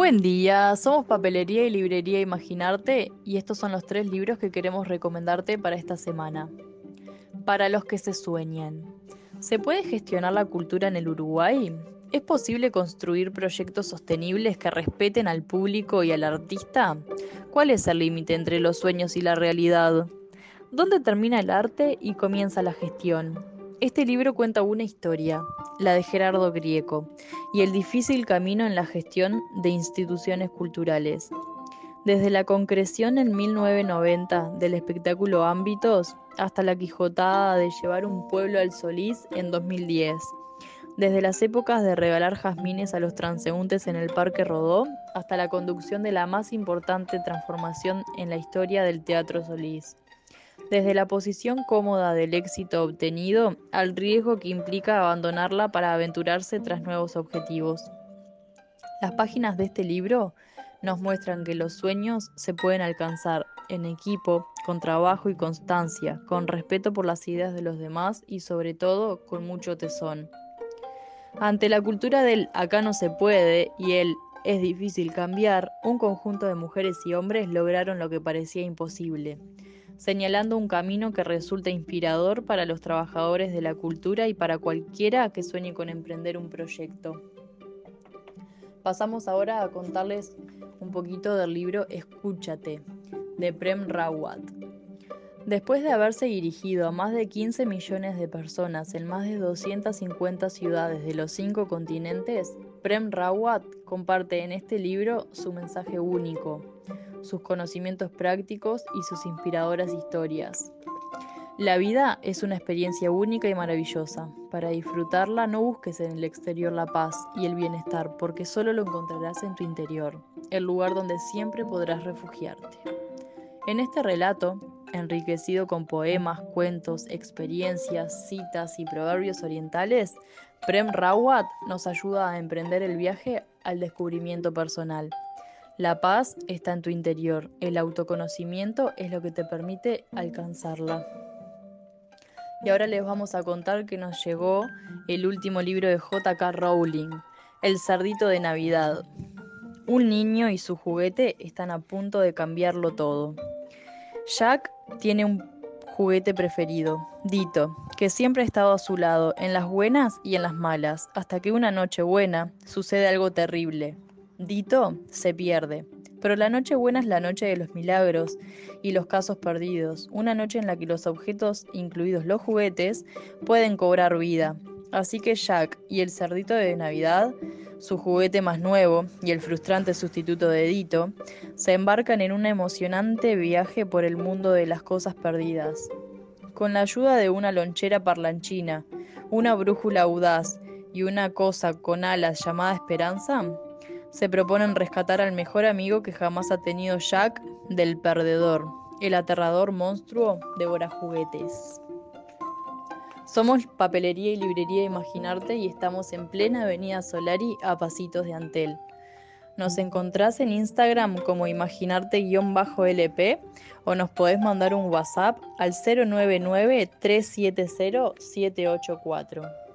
Buen día, somos Papelería y Librería Imaginarte y estos son los tres libros que queremos recomendarte para esta semana. Para los que se sueñan. ¿Se puede gestionar la cultura en el Uruguay? ¿Es posible construir proyectos sostenibles que respeten al público y al artista? ¿Cuál es el límite entre los sueños y la realidad? ¿Dónde termina el arte y comienza la gestión? Este libro cuenta una historia, la de Gerardo Grieco, y el difícil camino en la gestión de instituciones culturales. Desde la concreción en 1990 del espectáculo Ámbitos hasta la quijotada de llevar un pueblo al Solís en 2010. Desde las épocas de regalar jazmines a los transeúntes en el Parque Rodó hasta la conducción de la más importante transformación en la historia del Teatro Solís desde la posición cómoda del éxito obtenido al riesgo que implica abandonarla para aventurarse tras nuevos objetivos. Las páginas de este libro nos muestran que los sueños se pueden alcanzar en equipo, con trabajo y constancia, con respeto por las ideas de los demás y sobre todo con mucho tesón. Ante la cultura del acá no se puede y el es difícil cambiar, un conjunto de mujeres y hombres lograron lo que parecía imposible señalando un camino que resulta inspirador para los trabajadores de la cultura y para cualquiera que sueñe con emprender un proyecto. Pasamos ahora a contarles un poquito del libro Escúchate, de Prem Rawat. Después de haberse dirigido a más de 15 millones de personas en más de 250 ciudades de los cinco continentes, Prem Rawat comparte en este libro su mensaje único, sus conocimientos prácticos y sus inspiradoras historias. La vida es una experiencia única y maravillosa. Para disfrutarla no busques en el exterior la paz y el bienestar, porque solo lo encontrarás en tu interior, el lugar donde siempre podrás refugiarte. En este relato, enriquecido con poemas, cuentos, experiencias, citas y proverbios orientales, Prem Rawat nos ayuda a emprender el viaje al descubrimiento personal la paz está en tu interior, el autoconocimiento es lo que te permite alcanzarla. Y ahora les vamos a contar que nos llegó el último libro de JK Rowling, El cerdito de Navidad. Un niño y su juguete están a punto de cambiarlo todo. Jack tiene un juguete preferido, Dito, que siempre ha estado a su lado, en las buenas y en las malas, hasta que una noche buena sucede algo terrible. Dito se pierde. Pero la noche buena es la noche de los milagros y los casos perdidos, una noche en la que los objetos, incluidos los juguetes, pueden cobrar vida. Así que Jack y el cerdito de Navidad, su juguete más nuevo y el frustrante sustituto de Dito, se embarcan en un emocionante viaje por el mundo de las cosas perdidas. Con la ayuda de una lonchera parlanchina, una brújula audaz y una cosa con alas llamada Esperanza, se proponen rescatar al mejor amigo que jamás ha tenido Jack del perdedor, el aterrador monstruo de juguetes. Somos Papelería y Librería Imaginarte y estamos en plena Avenida Solari a pasitos de Antel. Nos encontrás en Instagram como imaginarte-lp o nos podés mandar un WhatsApp al 099 370 784.